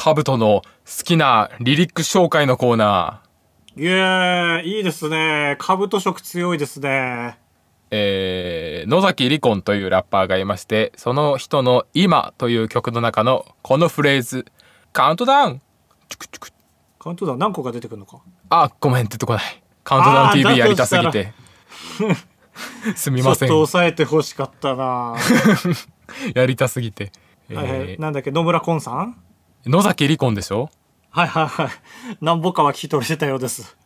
カブトの好きなリリック紹介のコーナー。いえ、いいですね。カブト色強いですね。えー、野崎リコンというラッパーがいまして、その人の今という曲の中のこのフレーズ、カウントダウンカウントダウン何個か出てくるのか？あ、ごめん、出てこない。カウントダウン TV やりたすぎて。すみません。ちょっと抑えてほしかったな やりたすぎて。はいはい、えー、なんだっけ、野村昆さん？野崎リコンでしょ？はいはいはい。何ぼかは聞き取れてたようです。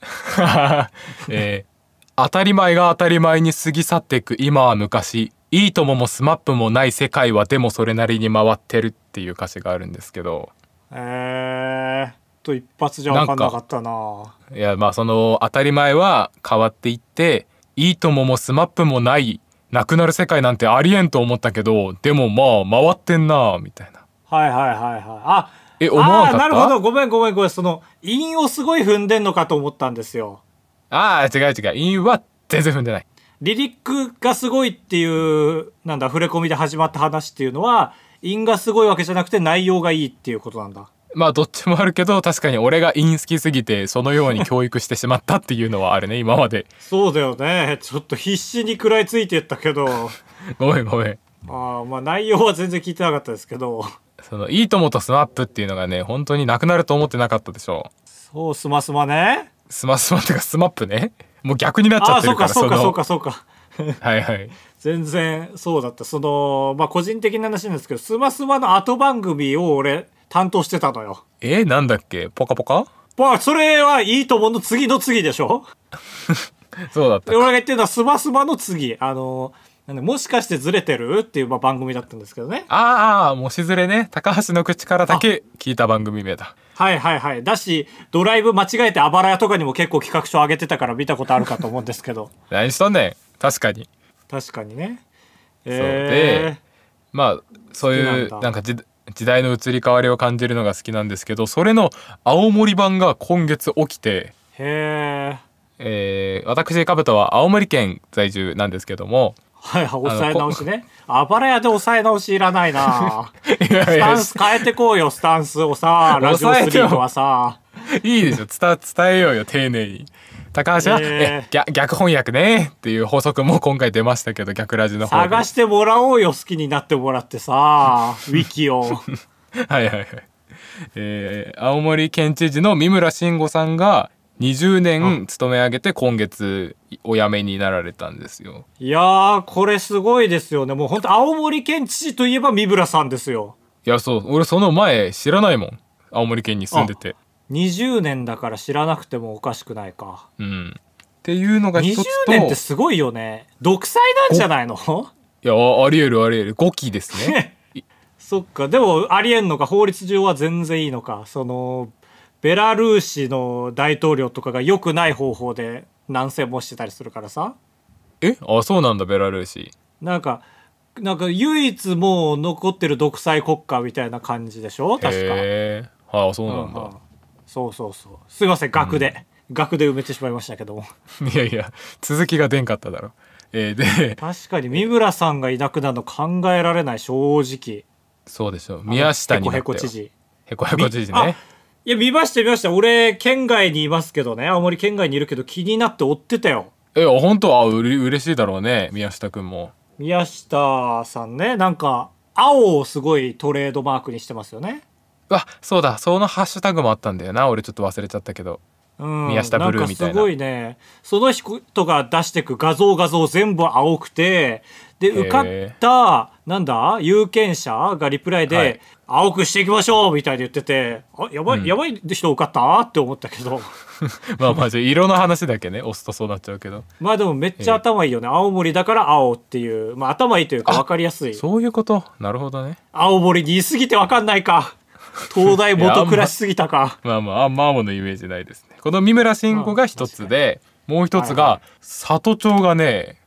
えー、当たり前が当たり前に過ぎ去っていく今は昔。いいとももスマップもない世界はでもそれなりに回ってるっていう歌詞があるんですけど。えー、と一発じゃ分かんなかったな。いやまあその当たり前は変わっていっていいとももスマップもないなくなる世界なんてありえんと思ったけどでもまあ回ってんなみたいな。はいはいはいはい。あえ思わなかった？なるほど。ごめんごめんごめん。その韻をすごい踏んでんのかと思ったんですよ。ああ、違う違う。韻は全然踏んでない。リリックがすごいっていう、なんだ、触れ込みで始まった話っていうのは、韻がすごいわけじゃなくて内容がいいっていうことなんだ。まあどっちもあるけど確かに俺が韻好きすぎてそのように教育してしまったっていうのはあるね今まで。そうだよね。ちょっと必死に食らいついてったけど。ごめんごめんああまあ内容は全然聞いてなかったですけど。そのいいともとスマップっていうのがね本当になくなると思ってなかったでしょそうスマスマね。スマスマっていうかスマップね。もう逆になっちゃってるからそうかそうかそうかそうか。はいはい。全然そうだった。そのまあ個人的な話なんですけどスマスマの後番組を俺担当してたのよ。えー、なんだっけ？ポカポカ？まあそれはいいと思うの次の次でしょ。そうだった俺が言ってるのはスマスマの次。あのなんでもしかしてずれてる？っていうまあ番組だったんですけどね。ああもしずれね。高橋の口からだけ聞いた番組名だ。はいはいはい。だしドライブ間違えてあばら屋とかにも結構企画書上げてたから見たことあるかと思うんですけど。何しとんねん。確かに。確かにね。えー、でまあそういうなんか時代の移り変わりを感じるのが好きなんですけどそれの青森版が今月起きてへえー、私かぶとは青森県在住なんですけどもはい、抑え直しね。あばら屋で抑え直しいらないな。いやいやスタンス変えてこうよ、スタンスをさ、ラジオスリートはさ。いいでしょ、伝伝えようよ、丁寧に。高橋は、えー、逆逆翻訳ね。っていう法則も今回出ましたけど逆ラジの方探してもらおうよ好きになってもらってさウィキを。はいはいはい。えー、青森県知事の三村慎吾さんが20年勤め上げて今月お辞めになられたんですよ。いやーこれすごいですよね。もう本当青森県知事といえば三村さんですよ。いやそう。俺その前知らないもん。青森県に住んでて。20年だから知らなくてもおかしくないか。うん。っていうのが一つと。20年ってすごいよね。独裁なんじゃないの？いやありえるありえる。5期ですね。そっか。でもありえんのか？法律上は全然いいのか？そのベラルーシの大統領とかが良くない方法で南戦もしてたりするからさ。え？あそうなんだベラルーシ。なんかなんか唯一もう残ってる独裁国家みたいな感じでしょ？確か。へえああそうなんだ、うんうん、そうそうそう。すいません額で、うん、額で埋めてしまいましたけども。いやいや続きが出んかっただろ。えー、で確かに三村さんがいなくなるの考えられない正直。そうでしょ宮下にへこへこ知事。へこへこ知事ねいや、見ました見ました。俺、県外にいますけどね。青森県外にいるけど気になって追ってたよ。え、本当はうれ嬉しいだろうね。宮下くんも。宮下さんね、なんか、青をすごいトレードマークにしてますよね。あ、そうだ。そのハッシュタグもあったんだよな。俺ちょっと忘れちゃったけど。うん、宮下ブルーみたいな。すごいね。その人が出してく画像画像全部青くて、で、受かった、なんだ有権者がリプライで、はい青くしていきましょうみたいに言ってて、あ、やばい、うん、やばい人受かった？って思ったけど。まあまあじゃ色の話だけね、押すとそうなっちゃうけど。まあでもめっちゃ頭いいよね。えー、青森だから青っていう、まあ頭いいというか分かりやすい。そういうこと？なるほどね。青森にいすぎて分かんないか。東大元暮らしすぎたか。まあまあ、あんま青のイメージないですね。この三村慎吾が一つで、もう一つが、里町がね、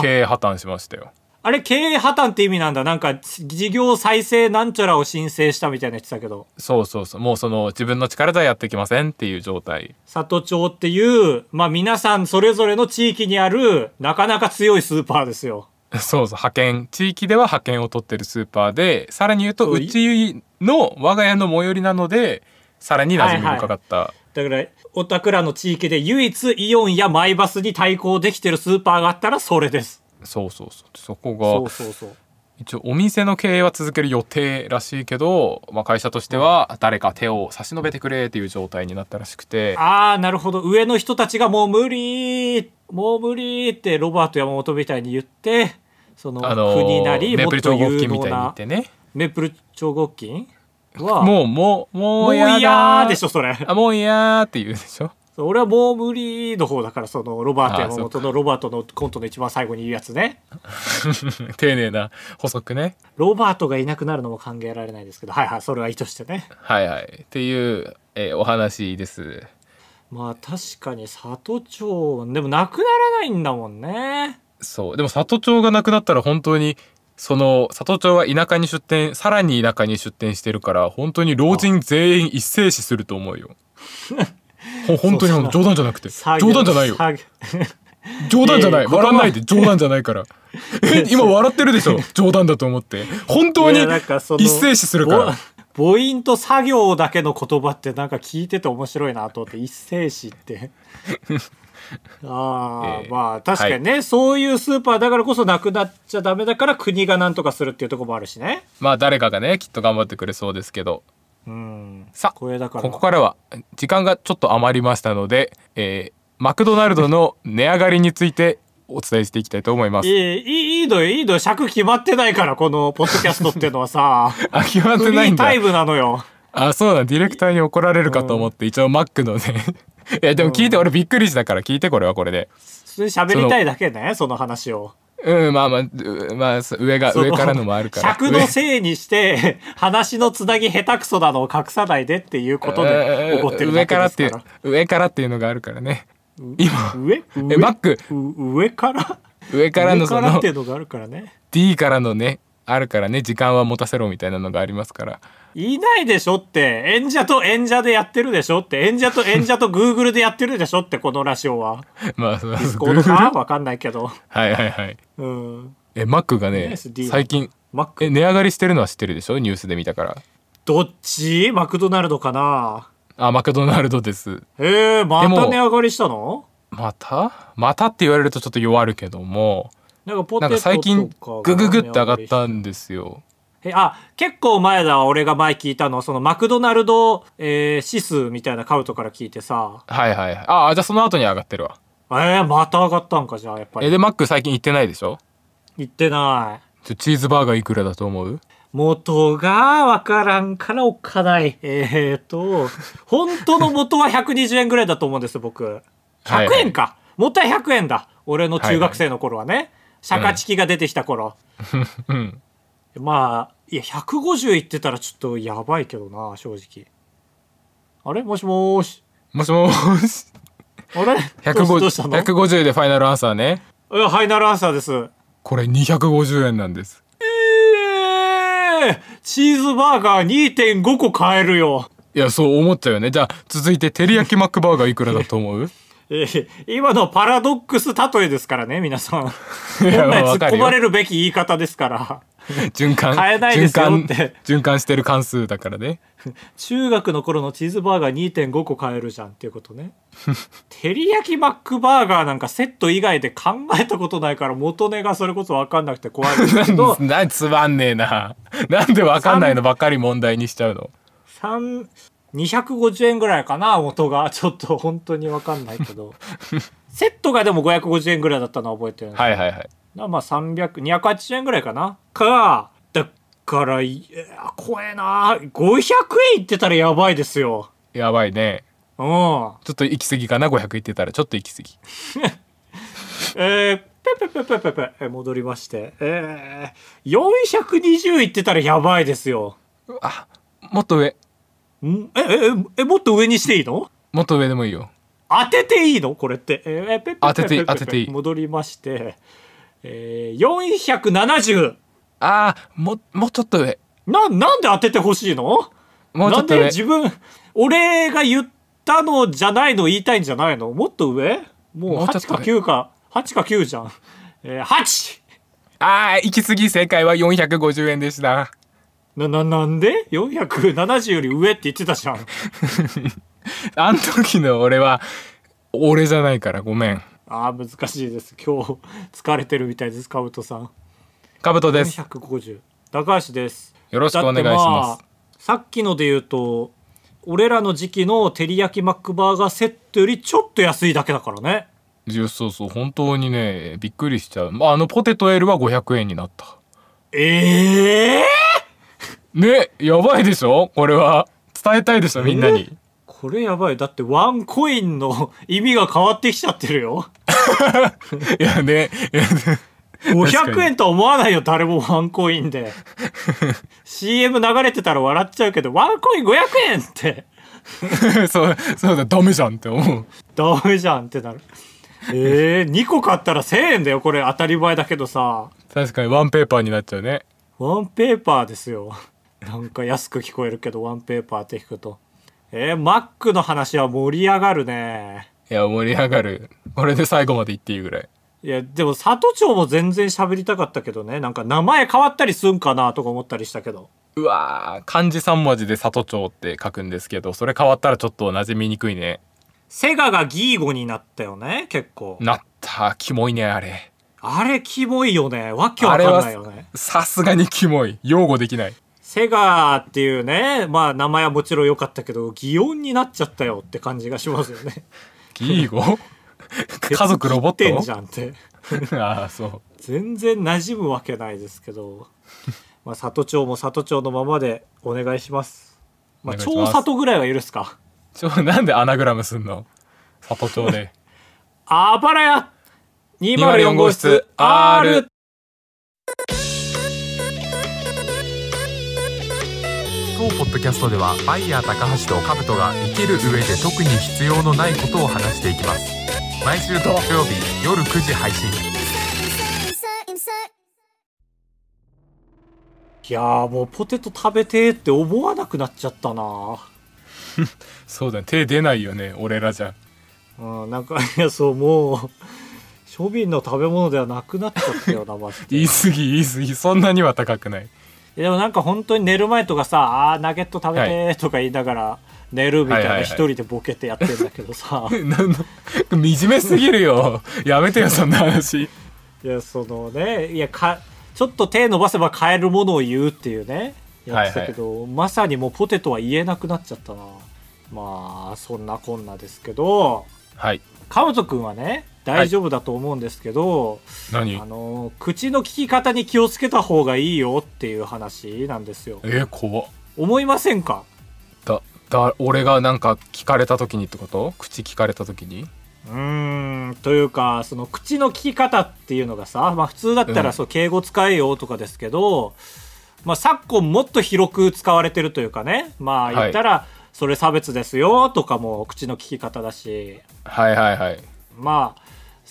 経営破綻しましたよ。あれ経営破綻って意味なんだ。なんか事業再生なんちゃらを申請したみたいな言ってたけど。そうそうそう。もうその自分の力ではやってきませんっていう状態。里町っていうまあ皆さんそれぞれの地域にあるなかなか強いスーパーですよ。そうそう。派遣地域では派遣を取ってるスーパーでさらに言うとそうちの我が家の最寄りなのでさらに馴染み深かった、だからおたくらの地域で唯一イオンやマイバスに対抗できてるスーパーがあったらそれです。そうそうそう。そこそうがそうそう。一応お店の経営は続ける予定らしいけど、まあ、会社としては誰か手を差し伸べてくれっていう状態になったらしくて。ああなるほど。上の人たちがもう無理もう無理ってロバート山本みたいに言ってそのあの国なりメープル超もっと有合金みたいに言っ能なてねメープル超合金は。もうもうももう嫌でしょそれ。あもう嫌ーって言うでしょ？俺はもう無理の方だからそのロバート山本のロバートのコントの一番最後に言うやつね。丁寧な補足ね。ロバートがいなくなるのも考えられないですけどはいはいそれはいいとしてね。はいはい。っていう、えーお話です。まあ確かに里町でもなくならないんだもんね。そう。でも里町がなくなったら本当にその里町は田舎に出店さらに田舎に出店してるから本当に老人全員一斉死すると思うよ。ほ本当に冗談じゃなくて。冗談じゃないよ。冗談じゃない。笑わないで。冗談じゃないから。え今笑ってるでしょ？冗談だと思って。本当に一斉死するから。ぼ母音と作業だけの言葉ってなんか聞いてて面白いなと思って一斉詞ってああ、えーまあ確かにね、そういうスーパーだからこそなくなっちゃダメだから国がなんとかするっていうところもあるしね。まあ誰かがねきっと頑張ってくれそうですけど。うん。さあこここからは時間がちょっと余りましたので、えーマクドナルドの値上がりについてお伝えしていきたいと思います。い。いいいいいのよ。いいのよ。尺決まってないからこのポッドキャストっていうのはさ。あ決まっフてないんだ。リータイ。ムなのよ。あそうだディレクターに怒られるかと思って、一応マックのねいやでも聞いて、俺びっくりしたから聞いてこれはこれで。それ喋りたいだけねその話を。うんまあまあうまあ上が上からのもあるから。尺のせいにして話のつなぎ下手くそなのを隠さないでっていうことで 怒ってるだけ上からっていうですから上からっていうのがあるからね。今上上えマックう上から？上からの上からそのっていうのがあるからね。D からのねあるからね時間は持たせろみたいなのがありますからいないでしょって。演者と演者でやってるでしょって。演者と演者とグーグルでやってるでしょってこのラジオは。まあそう。ディスコードかわかんないけど。はいはいはい。うん。えマックがね最近マックえ値上がりしてるのは知ってるでしょ？ニュースで見たから。どっち？マクドナルドかな？あマクドナルドです。えー、また値上がりしたの？また？またって言われるとちょっと弱るけども。なんかポテトとかか最近グググって上がったんですよえあ結構前だわ俺が前聞いたのそのマクドナルド、えー指数みたいなカウトから聞いてさはいはいはいああじゃあその後に上がってるわえー、また上がったんかじゃあやっぱりえでマック最近行ってないでしょ？言ってないちょチーズバーガーいくらだと思う？元がわからんからおっかない。えーと、本当の元は120円ぐらいだと思うんです僕。はい100円か。元は100円だ。俺の中学生の頃はね。シャカチキが出てきた頃。うんまあ、いや、150いってたらちょっとやばいけどな、正直。あれ？もしもーし。もしもーしあれ？どうしどうしたの？い150でファイナルアンサーねや、ファイナルアンサーです。これ250円なんですえー、チーズバーガー2.5個買えるよ。いやそう思っちゃうよねじゃあ続いて照り焼きマックバーガーいくらだと思う？えー今のパラドックス例えですからね、皆さん。本来突っ込まれるべき言い方ですから。循環。買えないですよ循環って。循環。してる関数だからね。中学の頃のチーズバーガー2.5個買えるじゃんっていうことね。照り焼きマックバーガーなんかセット以外で考えたことないから元値がそれこそ分かんなくて怖い。ですけどなんつまんねえな。なんでわかんないのばっかり問題にしちゃうの？3 250円ぐらいかな元が。ちょっと本当に分かんないけど。セットがでも550円ぐらいだったのは覚えてるんですはいはいはい。なまあ300、280円ぐらいかなか、だから、いや、怖えな。500円いってたらやばいですよ。やばいねうん。ちょっと行き過ぎかな500言ってたらちょっと行き過ぎ えー、ペペペペペペ、え戻りまして。えー、420いってたらやばいですよ。あもっと上ん？え、え、え、え、もっと上にしていいの？もっと上でもいいよ当てていいの？これって。えー、ペペペペペ当てていい当てていい戻りまして。えー、470。あーももうちょっと上。な、なんで当ててほしいの？なんでもうちょっと上。自分俺が言ったのじゃないの言いたいんじゃないの？もっと上？もう8かもうちょっと上。9か8か。9じゃん、えー、8あー行き過ぎ正解は450円でした。なななんで ?470 より上って言ってたじゃん。あん時の俺は俺じゃないからごめんあー難しいです。今日疲れてるみたいですカブトさん。カブトです。450高橋です。よろしくお願いします。あさっきので言うと俺らの時期の照り焼きマックバーガーセットよりちょっと安いだけだからね。そうそう本当にねびっくりしちゃう。まああのポテト L は500円になった。ええねやばいでしょ？これは。伝えたいでしょみんなに。これやばい。だってワンコインの意味が変わってきちゃってるよいやねいやね。500円とは思わないよ誰もワンコインで。CM 流れてたら笑っちゃうけどワンコイン500円って。そうそうだダメじゃんって思う。ダメじゃんってなる。えー、2個買ったら1000円だよこれ。当たり前だけどさ。確かにワンペーパーになっちゃうね。ワンペーパーですよ。なんか安く聞こえるけどワンペーパーって聞くと。えー、マックの話は盛り上がるねいや盛り上がる。これで最後まで言っていいぐらい。いやでも里町も全然喋りたかったけどね。なんか名前変わったりすんかなとか思ったりしたけど。うわー漢字3文字で里町って書くんですけどそれ変わったらちょっと馴染みにくいね。セガがギーゴになったよね結構。なった。キモいねあれ。あれキモいよね。わけわかんないよね。さすがにキモい。擁護できない。セガっていうねまあ名前はもちろん良かったけど擬音になっちゃったよって感じがしますよね ギーゴ家族ロボッ鉄切ってんじトゃんって。ああそう。全然馴染むわけないですけど。まあ里町も里町のままでお願いします。まあお願いします。超里ぐらいは許すか。ちょなんでアナグラムすんの？里町で。あばらや！204号室 R 当ポッドキャストではバイヤー高橋とカブトが生きる上で特に必要のないことを話していきます。毎週土曜日夜9時配信.いやーもうポテト食べてーって思わなくなっちゃったな。そうだね手出ないよね俺らじゃ。うんなんかいやそうもう庶民の食べ物ではなくなっちゃったよなマジで。言い過ぎ言い過ぎ。そんなには高くないでもなんか本当に寝る前とかさ「あーナゲット食べて」とか言いながら寝るみたいはいはいはい。な一人でボケてやってんだけどさ。なんの惨めすぎるよ。やめてよそんな話。いやそのねいやかちょっと手伸ばせば買えるものを言うっていうねやってたけど、まさにもうポテトは言えなくなっちゃったなまあそんなこんなですけどはい。カブト君はね大丈夫だと思うんですけど、何？あの口の利き方に気をつけた方がいいよっていう話なんですよ。えー、怖っ。思いませんか？だだ俺がなんか聞かれた時にってこと？口聞かれた時に？うーんというかその口の利き方っていうのがさ、まあ、普通だったうん。らそう敬語使えよとかですけど、まあ、昨今もっと広く使われてるというかね。まあ言ったらそれ差別ですよとかも口の利き方だし。はいはいはい。まあ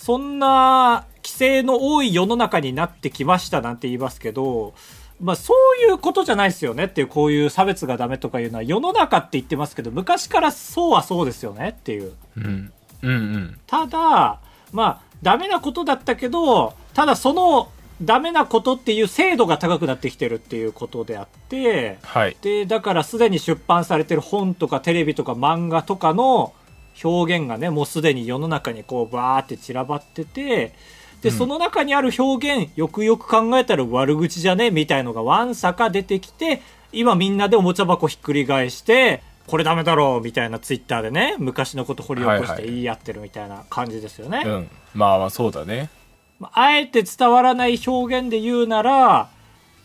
そんな規制の多い世の中になってきましたなんて言いますけど、まあそういうことじゃないですよねっていうこういう差別がダメとかいうのは世の中って言ってますけど昔からそうはそうですよねっていう。うん。うんうんただまあダメなことだったけどただそのダメなことっていう精度が高くなってきてるっていうことであってはい。でだからすでに出版されてる本とかテレビとか漫画とかの表現がねもうすでに世の中にこうバーって散らばっててで、うん。その中にある表現よくよく考えたら悪口じゃね？みたいのがわんさか出てきて今みんなでおもちゃ箱ひっくり返してこれダメだろう！みたいなツイッターでね昔のこと掘り起こしはいはい。て言い合ってるみたいな感じですよね。うん。まあまあそうだね。まああえて伝わらない表現で言うなら、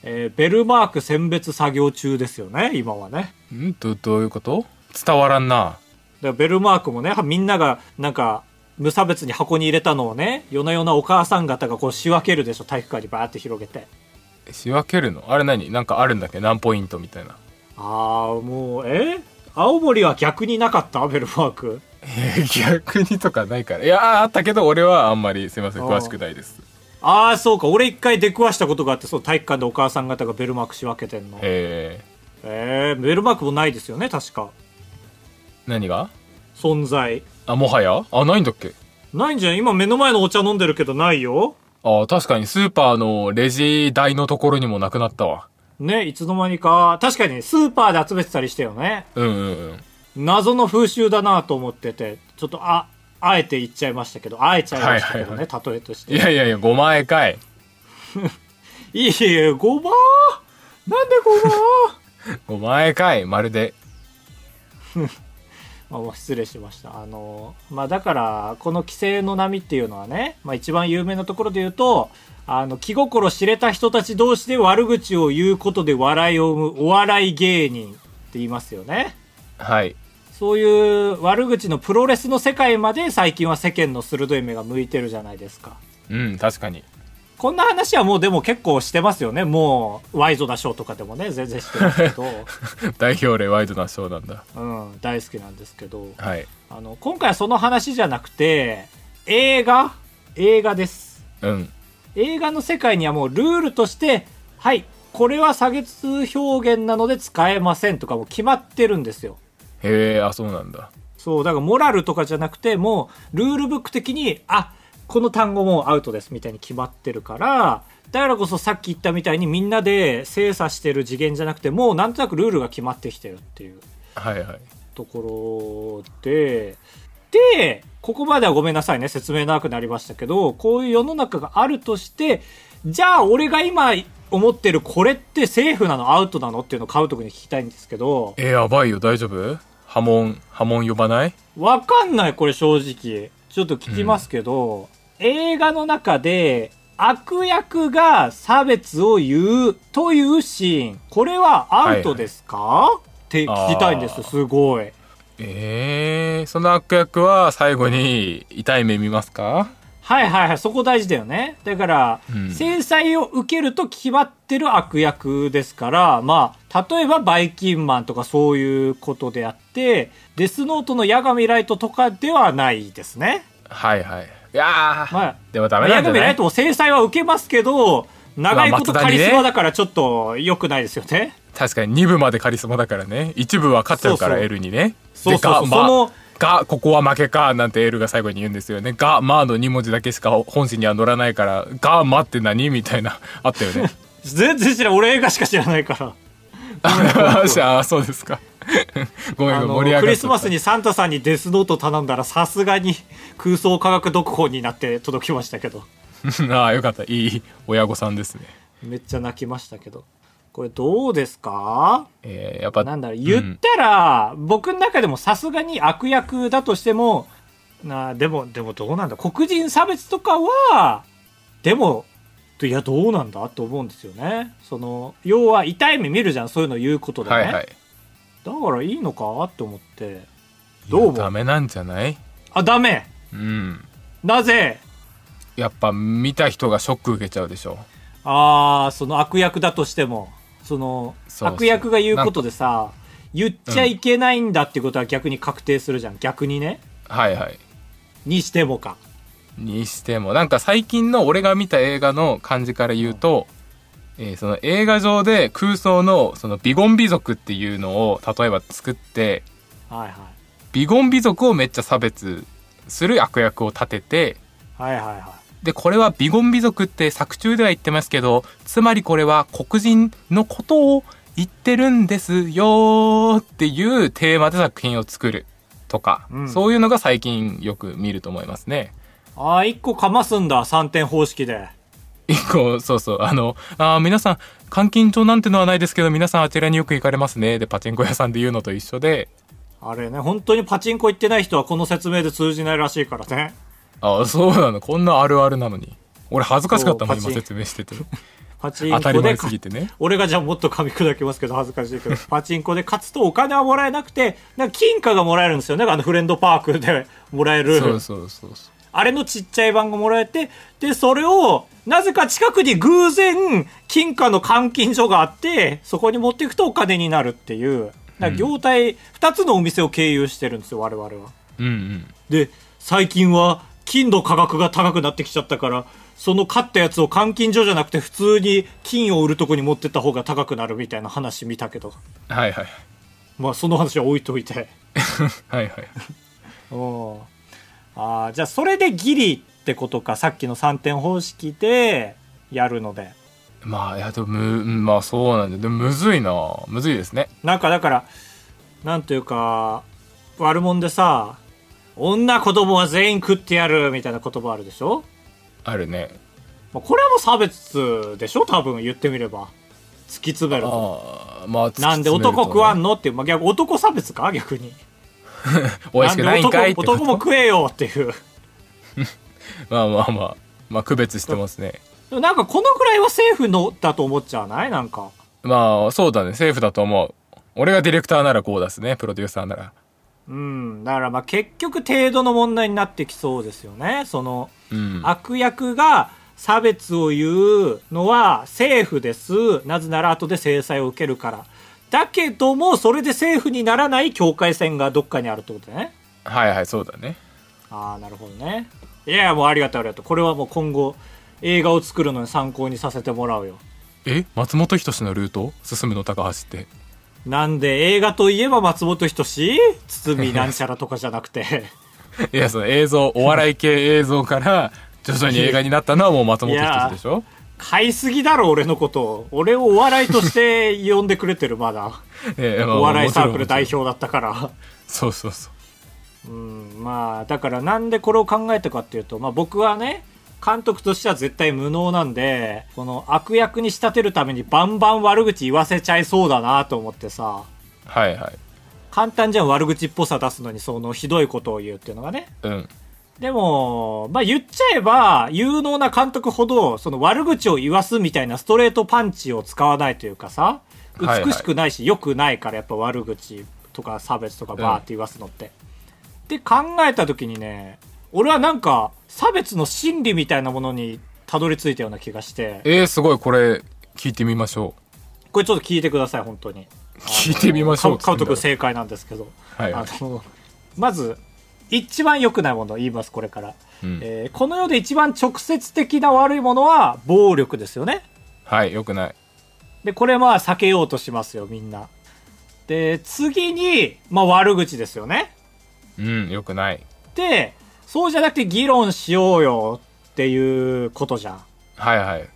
えーベルマーク選別作業中ですよね今はね。ん？どどういうこと？伝わらんならベルマークもねみんながなんか無差別に箱に入れたのをね夜な夜なお母さん方がこう仕分けるでしょ体育館にバーって広げて。仕分けるの？あれ何？なんかあるんだっけ？何ポイントみたいな。ああもうえ？青森は逆になかった？ベルマーク。え逆にとかないから。いやあったけど俺はあんまりすいません詳しくないです。ああそうか。俺一回出くわしたことがあってそう体育館でお母さん方がベルマーク仕分けてんの。ええー、ベルマークもないですよね確か。ー、何が？存在あもはや？あないんだっけ？ないんじゃん今目の前のお茶飲んでるけどないよああ、確かにスーパーのレジ台のところにもなくなったわ。ね、いつの間にか、確かにスーパーで集めてたりしたよね。うんうんうん。謎の風習だなと思ってて、ちょっとあ、あえて言っちゃいましたけど、あえちゃいましたけどね、はい例えとして。いやいやいや、5万円かい。いえいえ、5万なんで5万5万円かい、まるで。まあ、失礼しました。あの、まあだから、この規制の波っていうのはね、まあ一番有名なところで言うと、あの、気心知れた人たち同士で悪口を言うことで笑いを生むお笑い芸人って言いますよね。はい。そういう悪口のプロレスの世界まで最近は世間の鋭い目が向いてるじゃないですか。うん、確かに。こんな話はもうでも結構してますよね。もう、ワイドなショーとかでもね、全然してますけど、代表例ワイドなショーなんだ。うん、大好きなんですけど、はい。あの、今回はその話じゃなくて、映画？映画です。うん。映画の世界にはもうルールとして、はい、これは差別表現なので使えませんとかも決まってるんですよ。へえ、あ、そうなんだ。そう、だからモラルとかじゃなくて、もうルールブック的に、あ、この単語もうアウトですみたいに決まってるから、だからこそさっき言ったみたいにみんなで精査してる次元じゃなくて、もうなんとなくルールが決まってきてるっていうはいはい。ところで、で、ここまではごめんなさいね、説明長くなりましたけど、こういう世の中があるとして、じゃあ俺が今思ってるこれってセーフなのアウトなのっていうのを買うとくに聞きたいんですけど、え、やばいよ、大丈夫？波紋、波紋呼ばない？わかんない、これ正直。ちょっと聞きますけど、映画の中で悪役が差別を言うというシーン、これはアウトですか、って聞きたいんですよ、すごい。えー、その悪役は最後に痛い目見ますか？はいはいはい、そこ大事だよね。だから、うん制裁を受けると決まってる悪役ですから、まあ、例えばバイキンマンとかそういうことであって、デスノートのヤガミライトとかではないですね。はいはい。いやー、まあ、でもダメなんじゃない？制裁は受けますけど、長いことカリスマだからちょっと良くないですよね。確かに2部までカリスマだからね。1部は勝っちゃうから L にね。そうそうそのが、ここは負けか、なんて L が最後に言うんですよね。が、まあの2文字だけしか本誌には載らないから、が、まって何みたいな、あったよね。全然知らん。俺映画しか知らないから。あ あ、そうですか。ごめんクリスマスにサンタさんにデスノート頼んだらさすがに空想科学読本になって届きましたけど。ああ、よかった。いい親御さんですね。めっちゃ泣きましたけど。これどうですか？えー、やっぱ、なんだろう、言ったら、僕の中でもさすがに悪役だとしても、なでも、でもどうなんだ？黒人差別とかは、でも、いや、どうなんだ？と思うんですよね。その、要は痛い目見るじゃん、そういうの言うことでね。はいはい。だからいいのかって思って。どういや思う？ダメなんじゃない？あ、ダメうん。なぜ？やっぱ見た人がショック受けちゃうでしょ。ああ、その悪役だとしても、その、悪役が言うことでさ、言っちゃいけないんだってことは逆に確定するじゃん。逆にね。はいはい。にしてもか。にしてもなんか最近の俺が見た映画の感じから言うと、えーその映画上で空想のそのビゴン美族っていうのを例えば作ってはいはい。ビゴン美族をめっちゃ差別する悪役を立ててはいはいはい。でこれはビゴン美族って作中では言ってますけどつまりこれは黒人のことを言ってるんですよっていうテーマで作品を作るとか、うんそういうのが最近よく見ると思いますね。ああ、一個かますんだ、3点方式で。一個、そうそう、あの、あー皆さん、監禁帳なんてのはないですけど、皆さんあちらによく行かれますね。で、パチンコ屋さんで言うのと一緒で、あれね、本当にパチンコ行ってない人はこの説明で通じないらしいからね。ああ、そうなの、こんなあるあるなのに。俺恥ずかしかったもん、今説明してて。パチン当たり前コですぎてね。俺がじゃあもっと噛み砕きますけど恥ずかしいけど、パチンコで勝つとお金はもらえなくて、なんか金貨がもらえるんですよね。あのフレンドパークでもらえる。そうそうそうそう。あれのちっちゃい版がもらえて、で、それを、なぜか近くに偶然、金貨の換金所があって、そこに持っていくとお金になるっていう、なんか業態、二つのお店を経由してるんですよ、我々は。うんうん。で、最近は、金の価格が高くなってきちゃったから、その買ったやつを換金所じゃなくて普通に金を売るとこに持ってった方が高くなるみたいな話見たけど。はいはい。まあその話は置いといて。はいはい。うんあーじゃあそれでギリってことかさっきの3点方式でやるので。まあいやでもむまあそうなんだ。でもむずいな。むずいですね。なんかだからなんというか悪者でさ女子供は全員食ってやるみたいな言葉あるでしょ、あるね。まあ、これはもう差別でしょ？多分言ってみれば。突き詰めるとああまあなんで男食わんのの？っていう、まあ、逆男差別か？逆に おいしくないんかいって。男男も食えよっていう。まあまあまあ。まあ区別してますね。なんかこのぐらいはセーフのだと思っちゃわない？なんか。まあそうだね。セーフだと思う。俺がディレクターならこう出すね。プロデューサーなら。うん。だからまあ結局程度の問題になってきそうですよね。そのうん。悪役が差別を言うのはセーフです。なぜなら後で制裁を受けるからだけどもそれでセーフにならない境界線がどっかにあるってことね。はいはいそうだね。ああなるほどね。いやもうありがとう。ありがとうこれはもう今後映画を作るのに参考にさせてもらうよ。え？松本人志のルート？進むの高橋って。なんで映画といえば松本人志？堤なんちゃらとかじゃなくて。いやその映像お笑い系映像から徐々に映画になったのはもう松本人志でしょ？買いすぎだろ俺のことを。俺をお笑いとして呼んでくれてるまだ。ええまあお笑いサークル代表だったから。そうそうそう。うんまあだからなんでこれを考えたかっていうと、まあ、僕はね監督としては絶対無能なんでこの悪役に仕立てるためにバンバン悪口言わせちゃいそうだなと思ってさ。はいはい。簡単じゃん悪口っぽさ出すのにそのひどいことを言うっていうのがね。うんでも、まあ言っちゃえば、有能な監督ほど、その悪口を言わすみたいなストレートパンチを使わないというかさ、はいはい美しくないし、良くないからやっぱ悪口とか差別とかバーって言わすのって。で考えた時にね、俺はなんか、差別の心理みたいなものにたどり着いたような気がして、えー、すごいこれ聞いてみましょこれちょっと聞いてください、本当に。う聞いてみましょうか監督正解なんですけど。はいはいあの、まず、一番良くないものを言います、これから。うんえーこの世で一番直接的な悪いものは暴力ですよね。はいよくないで、これまあ避けようとしますよ、みんな。で、次に、まあ悪口ですよね。うんよくないで、そうじゃなくて議論しようよっていうことじゃん。はいはい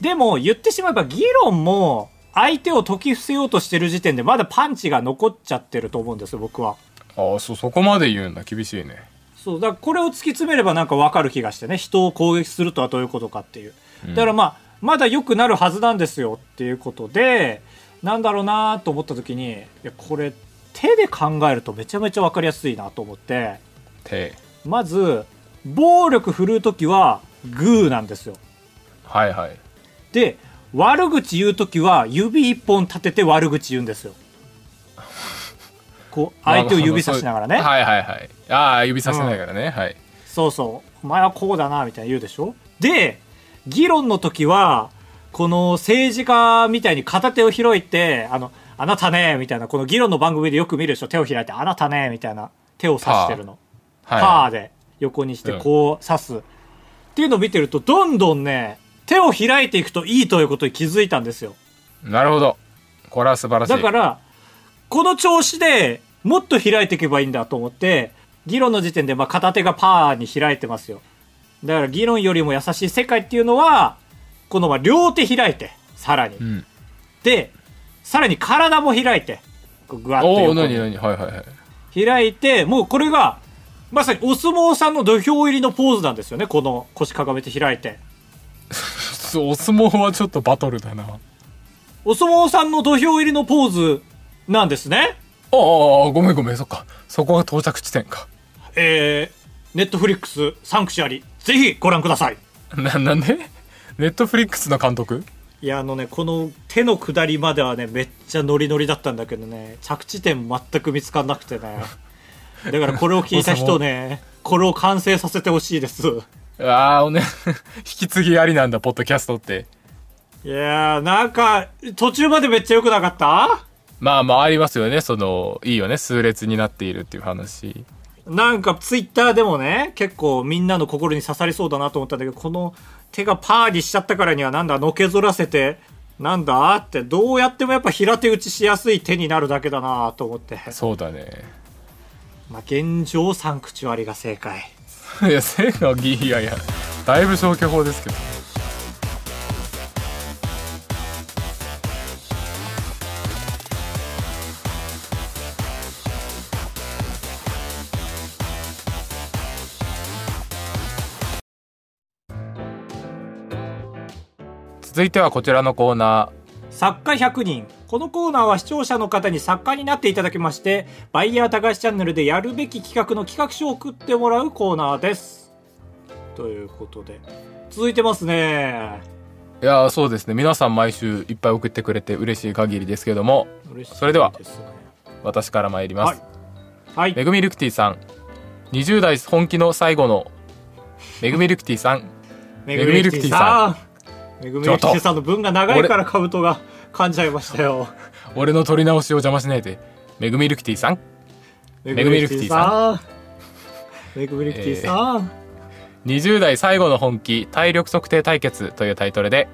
でも言ってしまえば議論も相手を解き伏せようとしてる時点でまだパンチが残っちゃってると思うんですよ、僕は。ああそそこまで言うんだ。厳しいね。そう、だこれを突き詰めればなんかわかる気がしてね、人を攻撃するとはどういうことかっていう。だからまあ、まだ良くなるはずなんですよっていうことで、なんだろうなと思った時に、いや、これ手で考えるとめちゃめちゃわかりやすいなと思って、手。まず、暴力振るう時はグーなんですよ。はいはい。で、悪口言う時は指一本立てて悪口言うんですよ。こう、相手を指さしながらね。はいはいはい。ああ指させないからね、はい。そうそう。お前はこうだな、みたいな言うでしょ？で、議論の時は、この政治家みたいに片手を開いて、あの、あなたね、みたいな、この議論の番組でよく見るでしょ？手を開いて、あなたね、みたいな、手を指してるの。はい。パーで横にしてうん。こう指す。っていうのを見てると、どんどんね、手を開いていくといいということに気づいたんですよ。なるほど。これは素晴らしい。だから、この調子でもっと開いていけばいいんだと思って、議論の時点でまあ片手がパーに開いてますよ。だから議論よりも優しい世界っていうのは、このまあ両手開いて、さらに。うんで、さらに体も開いて、ぐわっと何何はいはいはい開いて、もうこれが、まさにお相撲さんの土俵入りのポーズなんですよね。この腰かがめて開いて。お相撲はちょっとバトルだなお相撲さんの土俵入りのポーズなんですね。ああごめんごめんそっかそこが到着地点かえー、ネットフリックスサンクチュアリ、ぜひご覧ください。ななんで？ネットフリックスの監督？いや、あのね、この手の下りまではね、めっちゃノリノリだったんだけどね、着地点全く見つかんなくてね。だからこれを聞いた人ね、これを完成させてほしいです。ああおね 引き継ぎありなんだポッドキャストっていやー、なんか、途中までめっちゃ良くなかった？まあまあありますよね。そのいいよね。数列になっているっていう話。なんかツイッターでもね、結構みんなの心に刺さりそうだなと思ったんだけど、この手がパーにしちゃったからにはなんだ、のけぞらせて、なんだって、どうやってもやっぱ平手打ちしやすい手になるだけだなと思って。そうだね。まあ、現状サンクチュアリが正解。いや千がギいやいや。だいぶ消去法ですけど続いてはこちらのコーナ作家100人。このコーナーは視聴者の方に作家になっていただきまして、バイヤー高橋チャンネルでやるべき企画の企画書を送ってもらうコーナーです。ということで、続いてますね。ーいやーそうですね皆さん毎週いっぱい送ってくれて嬉しい限りですけども嬉しいそれでは私から参ります、はい。めぐみルクティさん20代本気の最後のめぐみルクティさんめぐみルクティさん。めぐみルクティさんの文が長いからカブトが噛んじゃいましたよ。俺の取り直しを邪魔しないでめぐみルクティさんめぐみルクティさん。めぐみルクティさん。20代最後の本気体力測定対決というタイトルで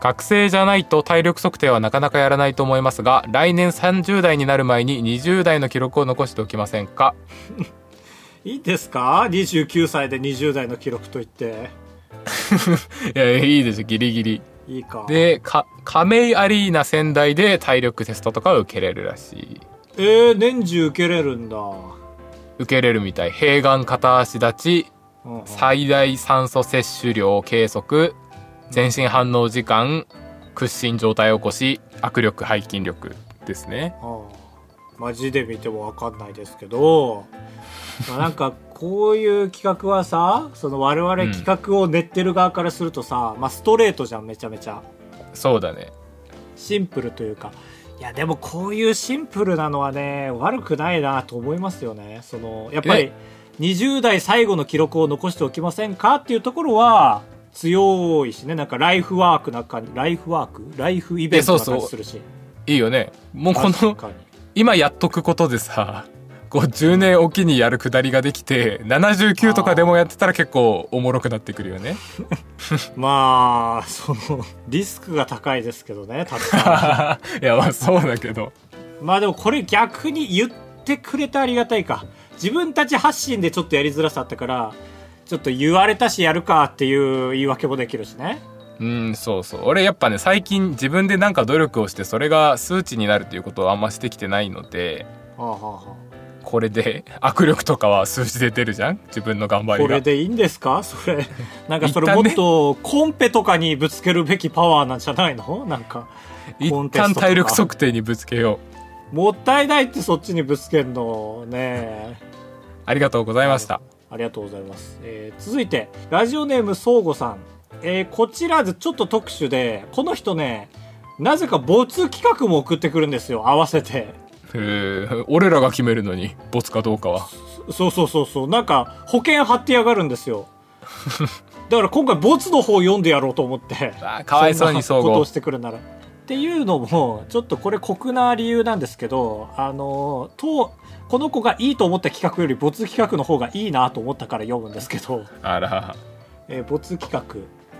学生じゃないと体力測定はなかなかやらないと思いますが来年30代になる前に20代の記録を残しておきませんか？いいですか ?29 歳で20代の記録と言って。いやいいですギリギリ。いいか。でか亀井アリーナ仙台で体力テストとかを受けれるらしい。えー、年中受けれるんだ。受けれるみたい。平眼片足立ちうんうん。最大酸素摂取量計測全身反応時間屈伸状態起こし握力背筋力ですね。ああ。マジで見ても分かんないですけど、まあ、なんかこういう企画はさその我々企画を練ってる側からするとさ、まあ、ストレートじゃんめちゃめちゃ。そうだね。シンプルというか。いやでもこういうシンプルなのはね悪くないなと思いますよね。そのやっぱりえ20代最後の記録を残しておきませんかっていうところは強いしね。なんかライフワークなんかにライフワーク？ライフイベントな感じするし。いいよね。もうこの今やっとくことでさこう10年おきにやるくだりができて79とかでもやってたら結構おもろくなってくるよね。まあそのリスクが高いですけどねたくさ いやまあそうだけど。んまあでもこれ逆に言ってくれてありがたいか。自分たち発信でちょっとやりづらさあったからちょっと言われたしやるかっていう言い訳もできるしね。うんそうそう。俺やっぱね最近自分でなんか努力をしてそれが数値になるということをあんましてきてないので。はあはあはこれで握力とかは数字で出るじゃん？自分の頑張ありが。これでいいんですか？それ。なんかそれもっとコンペとかにぶつけるべきパワーなんじゃないの？なんか一旦体力測定にぶつけよう。もったいないってそっちにぶつけんのね。えありがとうございました。ありがとうございます。えー続いて、ラジオネームそうごさん。えーこちらちょっと特殊で、この人ね、なぜか没企画も送ってくるんですよ、合わせて。へー俺らが決めるのにボツかどうかはそうそうそうそう。なんか、保険貼ってやがるんですよ。だから今回、没の方読んでやろうと思って。あーかわいそうにそんなことをしてくるなら。っていうのも、ちょっとこれ酷な理由なんですけど、あの、と、この子がいいと思った企画より没企画の方がいいなと思ったから読むんですけど、あらえー没企画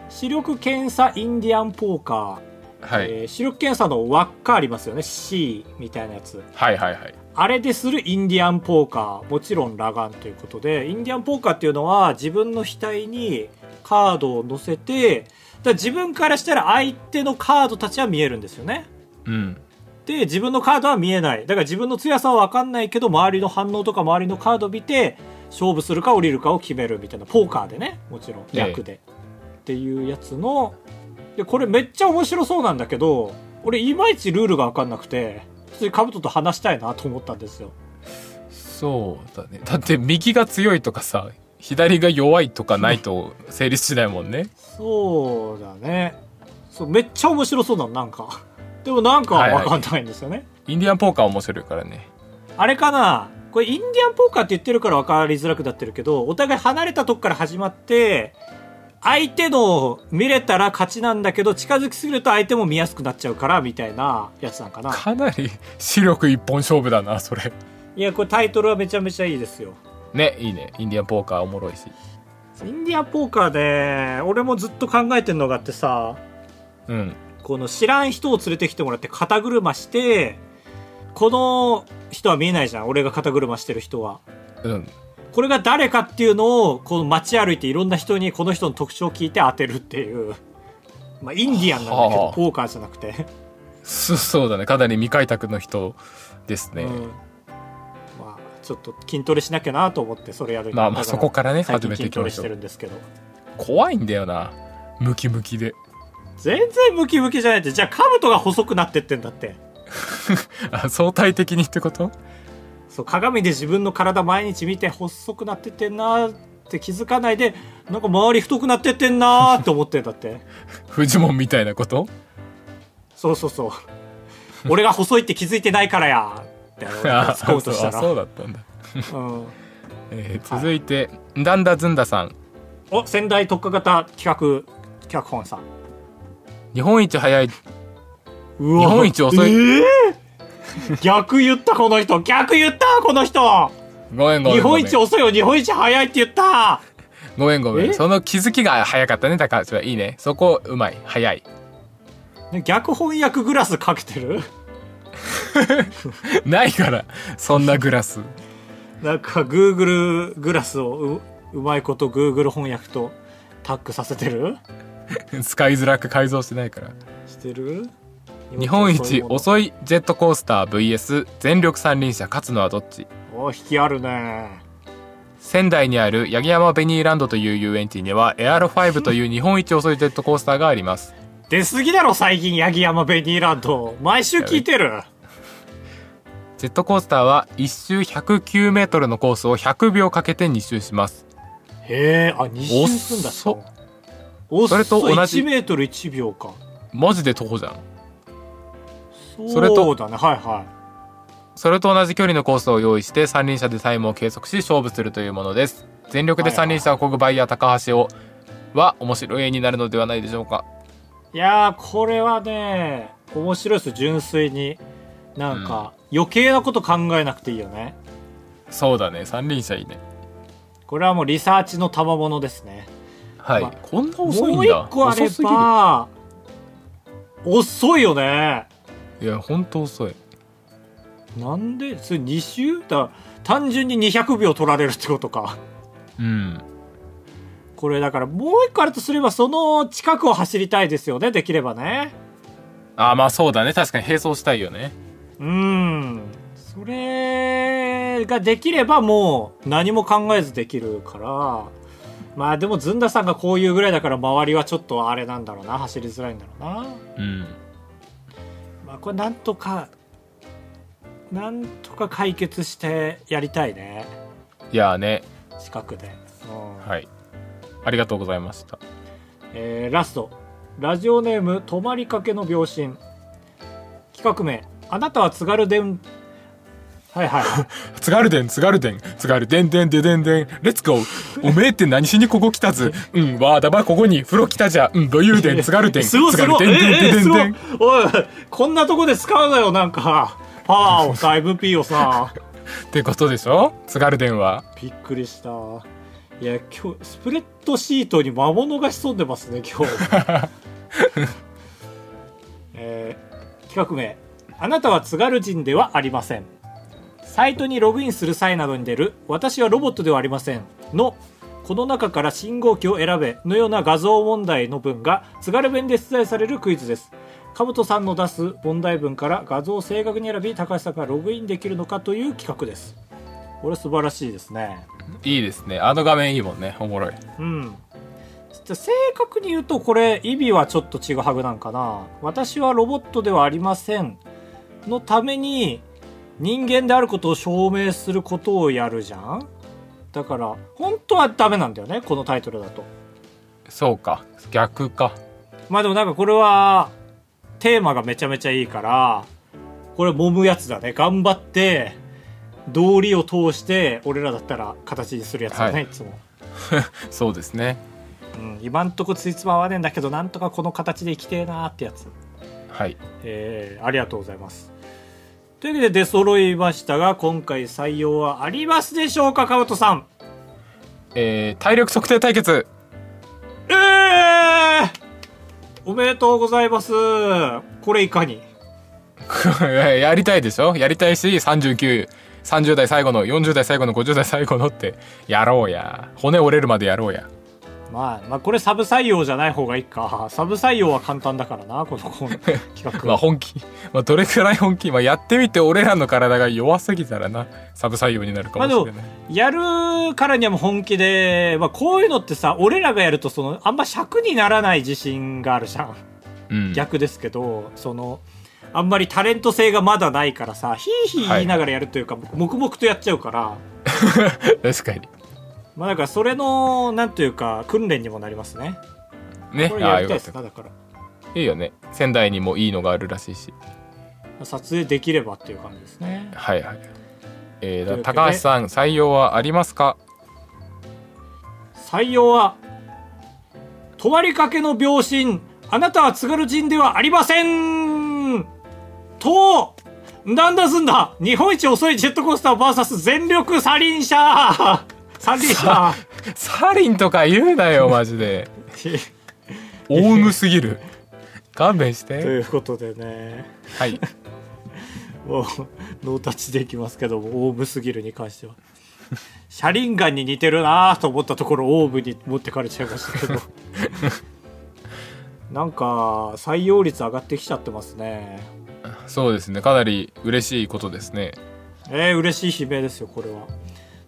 視力検査インディアンポーカー、はい、えー視力検査の輪っかありますよね。C みたいなやつ。はいはいはい。あれでするインディアンポーカーもちろん裸眼ということでインディアンポーカーっていうのは自分の額にカードを載せてだ自分からしたら相手のカードたちは見えるんですよね。うん。で自分のカードは見えない。だから自分の強さは分かんないけど周りの反応とか周りのカードを見て勝負するか降りるかを決めるみたいなポーカーでね。もちろんええ。役で、っていうやつのでこれめっちゃ面白そうなんだけど俺いまいちルールが分かんなくて普通にカブトと話したいなと思ったんですよ。そうだね。だって右が強いとかさ左が弱いとかないと成立しないもんね。そうだね。そうめっちゃ面白そうなのなんか。でもなんか分かんないんですよね、インディアンポーカー面白いからね。あれかな？これインディアンポーカーって言ってるから分かりづらくなってるけど、お互い離れたとこから始まって、相手の見れたら勝ちなんだけど、近づきすぎると相手も見やすくなっちゃうから、みたいなやつなんかな。かなり視力一本勝負だなそれいや、これタイトルはめちゃめちゃいいですよ。ねいいねインディアンポーカーおもろいしインディアンポーカーで、俺もずっと考えてんのがあってさ、うんこの知らん人を連れてきてもらって肩車して、この人は見えないじゃん。俺が肩車してる人は。うんこれが誰かっていうのをこの街歩いていろんな人にこの人の特徴を聞いて当てるっていう、まあ、インディアンなんだけどはあ。ポーカーじゃなくて、そそうだね。かなり未開拓の人ですね、うん。まあちょっと筋トレしなきゃなと思ってそれやる。まあまあそこからね始めていきましょう。筋トレしてるんですけど。怖いんだよな。ムキムキで。全然ムキムキじゃないって。じゃあ兜が細くなってってんだって。あ相対的にってこと？そう鏡で自分の体毎日見て細くなってってんなーって気づかないでなんか周り太くなってってんなーって思ってんだって。フジモンみたいなこと？そうそうそう。俺が細いって気づいてないからや。って俺が あ突っ込むとしたそうあら。そうだったんだ、うん。えー続いて、ダンダズンダさん。お仙台特化型企画脚本さん。日本一早い。日本一遅い。えー 逆言ったこの人。逆言ったこの人。ごめんごめん日本一遅いよ。日本一早いって言った。ごめんごめえ？んその気づきが早かったね。高橋は。いいね。そこうまい。早い。逆翻訳グラスかけてる？ないから。そんなグラス。なんか Google グラスをううまいこと Google 翻訳とタッグさせてる？使いづらく改造してないから。してる？日本一遅いジェットコースター VS 全力三輪車勝つのはどっち？お引きあるね。仙台にある八木山ベニーランドという遊園地にはエアロ5という日本一遅いジェットコースターがあります。出過ぎだろ最近八木山ベニーランド。毎週聞いてる。ジェットコースターは1周109メートルのコースを100秒かけて2周します。へえあ2周すんだ。遅っ。おそれと同じ1メートル1秒か。マジで徒歩じゃんそそれとねはいはそれと同じ距離のコースを用意して三輪車でタイムを計測し勝負するというものです。全力で三輪車を漕ぐバイヤー高橋をは面白い絵になるのではないでしょうか。いいやーこれはね面白いです。純粋になんか、余計なこと考えなくていいよね。そうだね。三輪車いいね。これはもうリサーチの賜物ですね。はい、まあこんな遅いもうん一だ個あれば遅いよねいやほんと遅い。なんでそれ2周だ単純に200秒取られるってことか。うん。これだからもう一個あるとすればその近くを走りたいですよねできればね。あまあそうだね。確かに並走したいよね。うん。それができればもう何も考えずできるから。まあでもずんださんがこういうぐらいだから周りはちょっとあれなんだろうな走りづらいんだろうな。うんまあこれなんとかなんとか解決してやりたいね。いやーね。近くで、うん。はい。ありがとうございました。えーラスト。ラジオネーム泊まりかけの秒針。企画名。あなたは津軽伝はいはい。津軽伝津軽伝津軽伝伝ででんでんレッツゴーおめえって何しにここ来たず うんわーだばここに。風呂来たじゃうん武勇伝津軽伝津すごいすごい。軽伝伝ええすごい。ででんでんおいこんなとこで使うなよなんか。パワーをさ MP をさ。ってことでしょ？津軽伝は。びっくりした。いや今日スプレッドシートに魔物が潜んでますね今日。えー企画名。あなたは津軽人ではありませんサイトにログインする際などに出る「私はロボットではありません」のこの中から信号機を選べのような画像問題の文が津軽弁で出題されるクイズです。かぶとさんの出す問題文から画像を正確に選び高橋さんがログインできるのかという企画です。これ素晴らしいですね。いいですね。あの画面いいもんね。おもろい。うん。じゃあ正確に言うとこれ意味はちょっとちぐはぐなんかな。私はロボットではありません。のために人間であることを証明することをやるじゃん。だから本当はダメなんだよねこのタイトルだと。そうか。逆か。まあでもなんかこれはテーマがめちゃめちゃいいからこれ揉むやつだね。頑張って道理を通して俺らだったら形にするやつだね、はい。いつも。そうですね。うん、今んとこついつま合わねえんだけどなんとかこの形で生きてえなーってやつ、はい。えーありがとうございますというわけで出揃いましたが今回採用はありますでしょうかかぶとさん。えー、体力測定対決。えー、おめでとうございます。これいかに？やりたいでしょ？やりたいし39 30代最後の40代最後の50代最後のってやろうや。骨折れるまでやろうやまあ、まあこれサブ採用じゃない方がいいか。サブ採用は簡単だからなこの企画 まあ本気、まあ、どれくらい本気、まあ、やってみて俺らの体が弱すぎたらな。サブ採用になるかももしれない、やるからにはもう本気で、まあ、こういうのってさ俺らがやるとそのあんま尺にならない自信があるじゃん。うん、逆ですけどそのあんまりタレント性がまだないからさヒーヒー言いながらやるというか、黙々とやっちゃうから。確かにまあだからそれのなんというか訓練にもなりますね。ね。これやりたいですかだから。いいよね。仙台にもいいのがあるらしいし。撮影できればっていう感じですね。はいはい。えー、高橋さん採用はありますか？採用は泊まりかけの秒針あなたは津軽人ではありません。となんだすんだ。日本一遅いジェットコースター VS 全力三輪車三輪車サリンとか言うなよマジで。オウムすぎる。勘弁しとていうことでね。はい。もうノータッチでいきますけどもオウムすぎるに関しては。車輪ガンに似てるなと思ったところオウムに持ってかれちゃいましたけど。なんか採用率上がってきちゃってますね。そうですね。かなり嬉しいことですね。えー、嬉しい悲鳴ですよこれは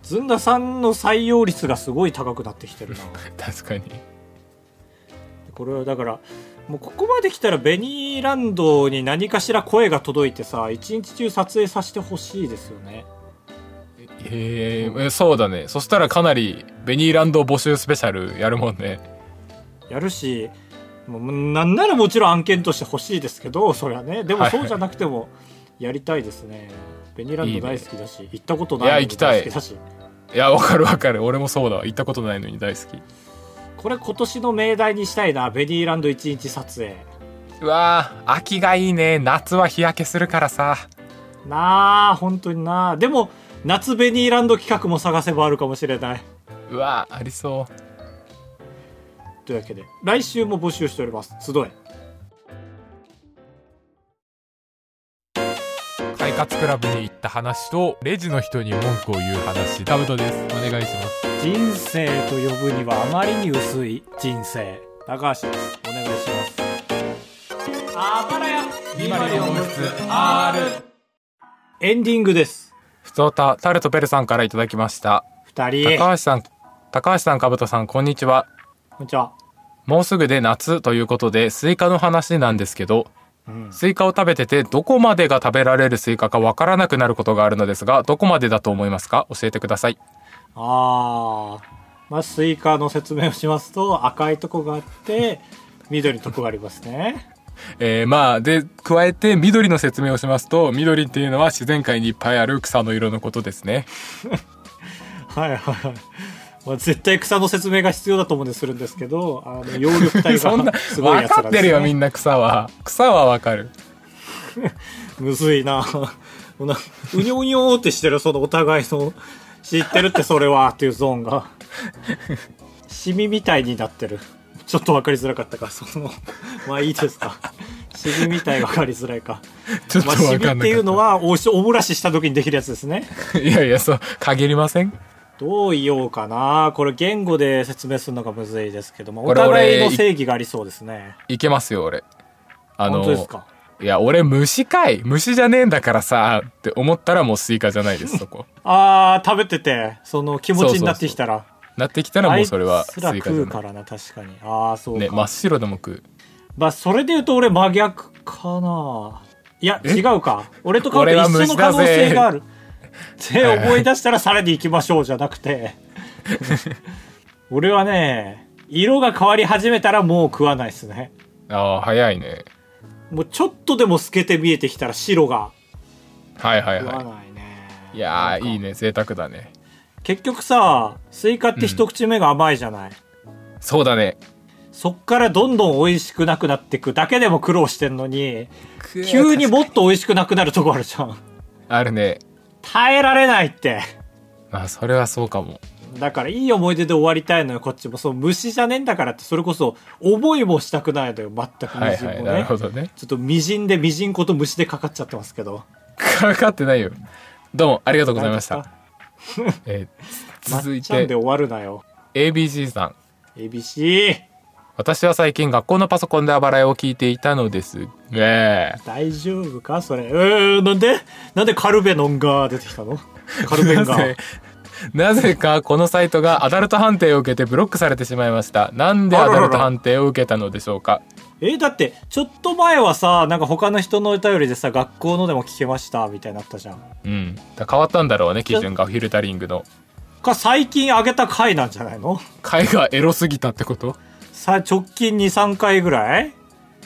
ずんださんの採用率がすごい高くなってきてるな。確かに。これはだからもうここまで来たらベニーランドに何かしら声が届いてさ一日中撮影させてほしいですよね。へえそうだね。そしたらかなりベニーランド募集スペシャルやるもんね。やるしもうなんならもちろん案件として欲しいですけどそりゃね。でもはい。そうじゃなくてもやりたいですね。ベニーランド大好きだし行ったこといないのにや行きたい。大好きだし。いやわかるわかる。俺もそうだわ。行ったことないのに大好き。これ今年の命題にしたいな。ベニーランド一日撮影。うわー秋がいいね。夏は日焼けするからさ。なあ本当になあでも夏ベニーランド企画も探せばあるかもしれない。うわありそう。というわけで来週も募集しております。集え快活クラブに行った話とレジの人に文句を言う話。かぶとです。お願いします。人生と呼ぶにはあまりに薄い人生。高橋です。お願いします。あばらや。エンディングです。ふつおたタルトペルさんからいただきました。二人高橋さん高橋さんかぶとさんこんにちは。こんにちは。もうすぐで夏ということでスイカの話なんですけどうんスイカを食べててどこまでが食べられるスイカかわからなくなることがあるのですがどこまでだと思いますか？教えてください。あー。まあスイカの説明をしますと赤いとこがあって緑のとこがありますね。えー、まあで加えて緑の説明をしますと緑っていうのは自然界にいっぱいある草の色のことですね。はいはいはい。まあ、絶対草の説明が必要だと思うんでするんですけど、あの、葉緑体が そんなすごいや分つらです、ね。かってるよみんな草は。草はわかる。むずいな。うなうにょうにょーってしてるそのお互いの知ってるってそれはっていうゾーンが。シミみたいになってる。ちょっと分かりづらかったか。そのまあいいですか。シミみたい分かりづらいか。ちょっとかんなかった、シミっていうのはおしおもらしした時にできるやつですね。いやいやそう限りませんどう言おうかな。これ言語で説明するのがむずいですけどもお互いの正義がありそうですね。いけますよ俺。あ本当ですか？いや俺虫かい。虫じゃねえんだからさって思ったらもうスイカじゃないです そこ。あー食べててその気持ちになってきたら。なってきたらもうそれはスイあいつらカじゃな食うからな確かに。ああそうね真っ白でも食う。まあそれで言うと俺真逆かな。いやえ？違うか。俺とかと俺は一緒の可能性がある って思い出したらさらに行きましょうじゃなくて。俺はね色が変わり始めたらもう食わないですね。ああ早いね。もうちょっとでも透けて見えてきたら白が。はいはい食わはないね。いいやいいね。贅沢だね。結局さスイカって一口目が甘いじゃない、そうだね。そっからどんどん美味しくなくなってくだけでも苦労してんのに。急にもっと美味しくなくなるとこあるじゃん。あるね耐えられないって。まあそれはそうかも。だからいい思い出で終わりたいのよこっちも。そう虫じゃねえんだからってそれこそ思いもしたくないのよ全くはいみじんもね、はいなるほどね。ちょっとみじんでみじんこと虫でかかっちゃってますけど。かかってないよ。どうもありがとうございました、えー続いて。ちゃんで終わるなよ。ABC さん。ABC 私は最近学校のパソコンであばらやを聞いていたのですが。大丈夫かそれ？えー、なんで？なんでカルベノンが出てきたの？カルベンがなぜ？なぜかこのサイトがアダルト判定を受けてブロックされてしまいました。なんでアダルト判定を受けたのでしょうか？えだってちょっと前はさなんか他の人のお便りでさ学校のでも聞けましたみたいになったじゃん。うん。だ変わったんだろうね基準がフィルタリングの。か最近上げた回なんじゃないの？回がエロすぎたってこと？さ直近23回ぐらい？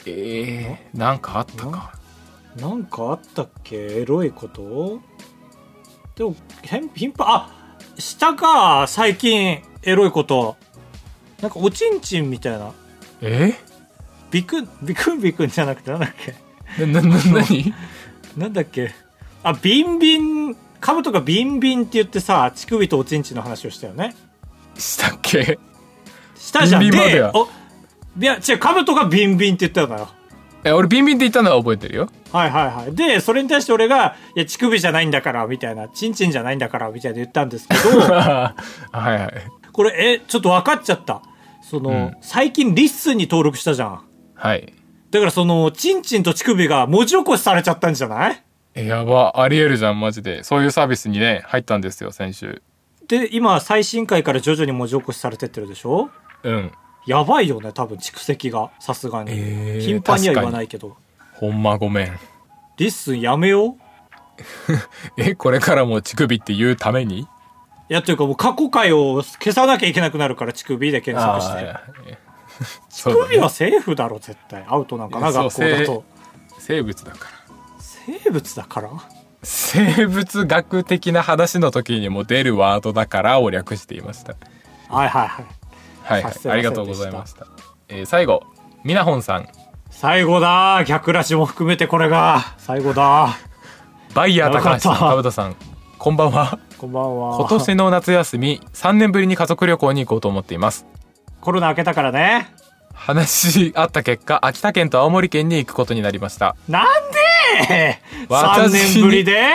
えー、なんかあったか。なんかあったっけ？エロいこと？でもへん頻繁あしたか最近エロいこと。なんかおちんちんみたいな。え？ビクンビクンビクンじゃなくてなんだっけ？ー、ななな何？なんだっけ？あビンビンカブトがビンビンって言ってさ乳首とおちんちんの話をしたよね。したっけ？したじゃん。ビンビンまではおいや違うカブトがビンビンって言ったのよ。え俺ビンビンって言ったのは覚えてるよ。はいはいはい。で、それに対して俺が、いや、乳首じゃないんだから、みたいな、チンチンじゃないんだから、みたいな言ったんですけど、はいはい。これ、え、ちょっと分かっちゃった。その、うん。最近リッスンに登録したじゃん。はい。だからその、チンチンと乳首が文字起こしされちゃったんじゃない？えやば。ありえるじゃんマジで。そういうサービスにね入ったんですよ先週。で、今、最新回から徐々に文字起こしされてってるでしょ？うんやばいよね、多分蓄積が、さすがに。えー頻繁には言わないけど。ほんまごめんリッスンやめよう えこれからも乳首って言うために？いや、というかもう過去回を消さなきゃいけなくなるから、乳首で検索して。あー そうだ乳首はセーフだろ、絶対。アウトなんかな、そう学校だと。生物だから生物だから？生物学的な話の時にも出るワードだからを略していましたはいはいはい。はい、はい。ありがとうございました。えー最後みなほんさん。最後だ。逆ラジも含めてこれが。最後だ。バイヤー高橋さんよかぶとさんこんばんは。こんばんは。今年の夏休み3年ぶりに家族旅行に行こうと思っています。コロナ明けたからね。話し合った結果秋田県と青森県に行くことになりました。なんで ?3 私に？年ぶりで？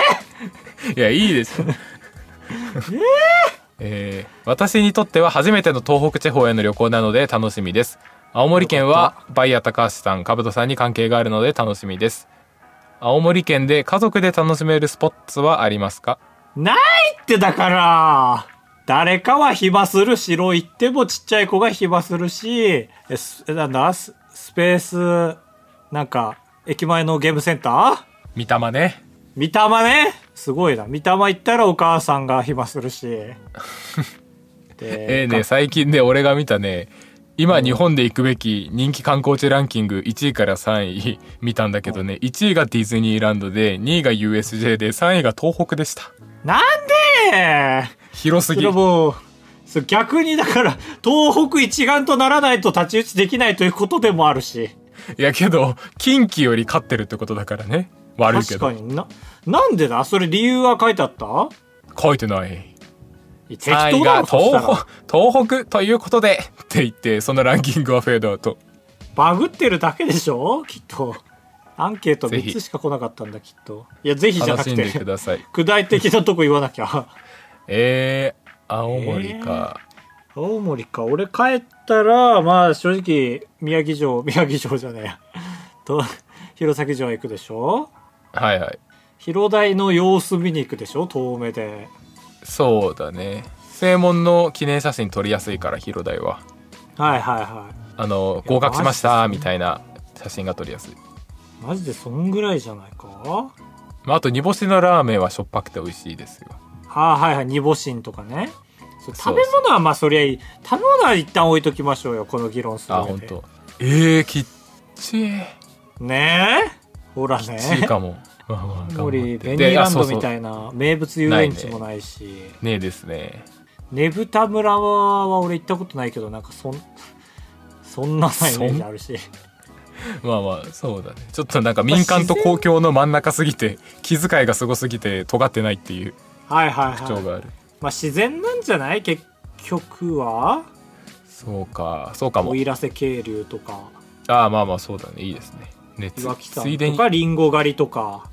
いやいいですよ。えー？私にとっては初めての東北地方への旅行なので楽しみです。青森県はバイヤー高橋さんかぶとさんに関係があるので楽しみです。青森県で家族で楽しめるスポッツはありますか？ないってだから。誰かは暇する城行ってもちっちゃい子が暇するし、えすなんだ？ススペース、なんか、駅前のゲームセンター？見たまね。三玉ねすごいな。三玉行ったらお母さんが暇するし。でえーね最近ね俺が見たね今日本で行くべき人気観光地ランキング1位から3位 見たんだけどね1位がディズニーランドで2位が USJ で3位が東北でしたなんで？そ広すぎれもう逆にだから、東北一丸とならないと太刀打ちできないということでもあるし。いやけど近畿より勝ってるってことだからね悪いけど。確かに。な、なんでだ？それ理由は書いてあった？書いてない。適3位当だがろ東北東北ということでって言ってそのランキングはフェードアウト。バグってるだけでしょ？きっと。アンケートぜひ。3つしか来なかったんだ、きっと。いや、ぜひじゃなく楽しんでくて、ださい。具体的なとこ言わなきゃ。えー、青森か、青森か。俺帰ったら、まあ正直、宮城城、宮城城じゃねえや。と、弘前城行くでしょ？はいはい広大の様子見に行くでしょ？遠目で。そうだね正門の記念写真撮りやすいから広大ははいはいはあの合格しましたみたいな写真が撮りやすい、い。マジでそんぐらいじゃないか？まあ、あと煮干しのラーメンはしょっぱくて美味しいですよはあ、はいはい、煮干しんとかね。食べ物はまあそりゃいい。食べ物は一旦置いときましょうよ、この議論する上で。あ本当。えー、きっちいねえ？ほらね。きっちいかも。森ベニーランドみたいな名物遊園地もないし。そうそうねえですね。ねぶた村は俺行ったことないけど、なんかそん、そんななイメージあるし。まあまあそうだね。ちょっとなんか民間と公共の真ん中すぎて 気遣いがすごすぎて尖ってないっていうはいはいはい。特徴がある、まあ自然なんじゃない？結局は？そうかそうかも。奥入瀬渓流とか、ああまあまあそうだね。いいですねねつ岩木山ついでに。とか、リンゴ狩りとか。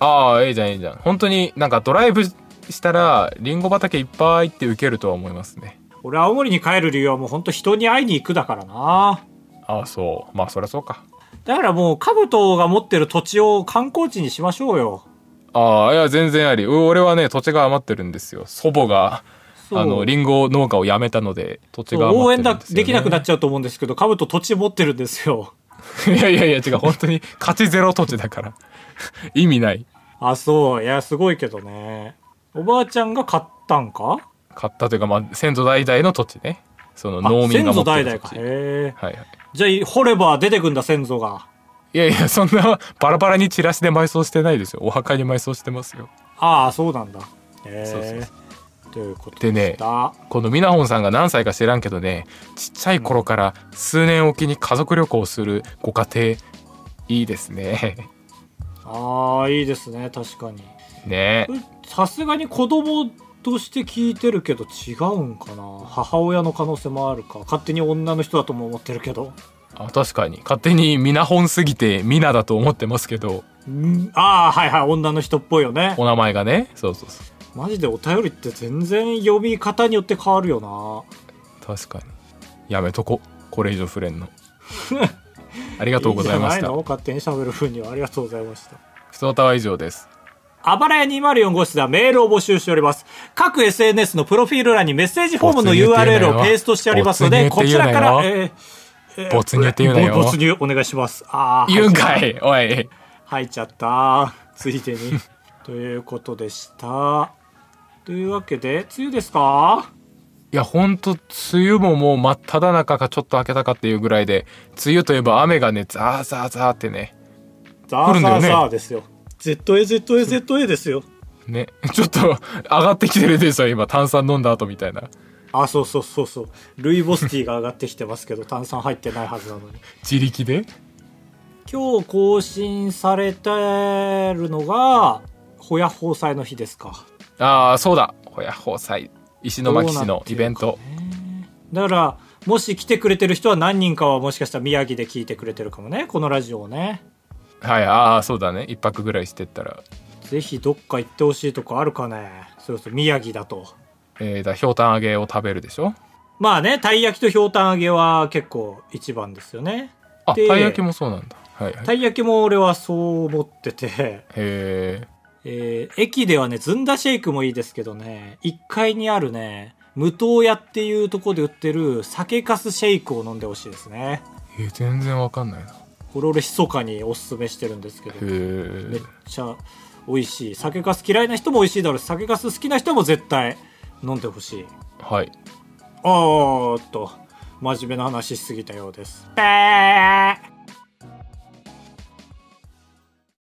ああいいじゃんいいじゃん。本当になんかドライブしたらリンゴ畑いっぱいって受けるとは思いますね。俺青森に帰る理由はもう本当人に会いに行くだからな。ああそう。まあそりゃそうか。だからもう兜が持ってる土地を観光地にしましょうよ。ああいや全然あり。う俺はね土地が余ってるんですよ。祖母がそう。あのリンゴ農家を辞めたので土地が余応援だってるんですよ、ね、できなくなっちゃうと思うんですけど兜土地持ってるんですよ いやいやいや違う本当に勝ちゼロ土地だから。意味ない。あそう。いやすごいけどね。おばあちゃんが買ったんか？買ったというか、まあ、先祖代々の土地ね。そのあ農民が先祖持って代々か。る土地はい。へえはいじゃあ掘れば出てくんだ先祖が。いやいやそんなバラバラにチラシで埋葬してないですよ。お墓に埋葬してますよ。ああそうなんだ。へそうそうえということでねこのミナホンさんが何歳か知らんけどねちっちゃい頃から数年おきに家族旅行をするご家庭いいですね。ああいいですね確かに。ね。さすがに子供として聞いてるけど違うんかな？母親の可能性もあるか。勝手に女の人だとも思ってるけど。あ確かに。勝手にミナホンすぎてミナだと思ってますけど。ん？ああはいはい。女の人っぽいよね。お名前がね。そうそうそうマジでお便りって全然読み方によって変わるよな。確かに。やめとこ。これ以上触れんの。ありがとうございました。いいんじゃないの？勝手に喋る分にはありがとうございました。ふつおたは以上です。あばらや204号室ではメールを募集しております。各 SNS のプロフィール欄にメッセージフォームの URL よをペーストしておりますので、こちらから、えーえー没入って言うなよ。ぼ没入お願いします。ああ。言うんかい。おい。入っちゃった。ついでに。ということでした。というわけで、梅雨ですか？いやほんと梅雨ももう真っ只中かちょっと明けたかっていうぐらいで梅雨といえば雨がねザーザーザーってねザーザーザーですよ。ZA、ZA、ZA ですよ。ね ちょっと上がってきてるでしょ今炭酸飲んだ後みたいなあ、そうそうそうそう。ルイボスティーが上がってきてますけど、炭酸入ってないはずなのに。自力で？今日更新されてるのが、ほやほう祭の日ですか。ああそうだ。ほやほう祭石巻市のイベント。だから、もし来てくれてる人は何人かはもしかしたら宮城で聞いてくれてるかもね。このラジオをね。はいああそうだね。一泊ぐらいしてったら。ぜひどっか行ってほしいとこあるかね。そうそう、宮城だと。えー、だひょうたん揚げを食べるでしょ？まあね、たい焼きとひょうたん揚げは結構一番ですよね。あでたい焼きもそうなんだ。はいはい。たい焼きも俺はそう思ってて、へええー駅ではね、ずんだシェイクもいいですけどね、1階にあるね、無糖屋っていうところで売ってる酒粕シェイクを飲んでほしいですね。えー全然わかんないなこれ俺密かにおすすめしてるんですけど、へめっえちゃ美味しい。酒粕嫌いな人も美味しいだろうし、酒粕好きな人も絶対飲んでほしい。はいおーっと、真面目な話しすぎたようです。ぺー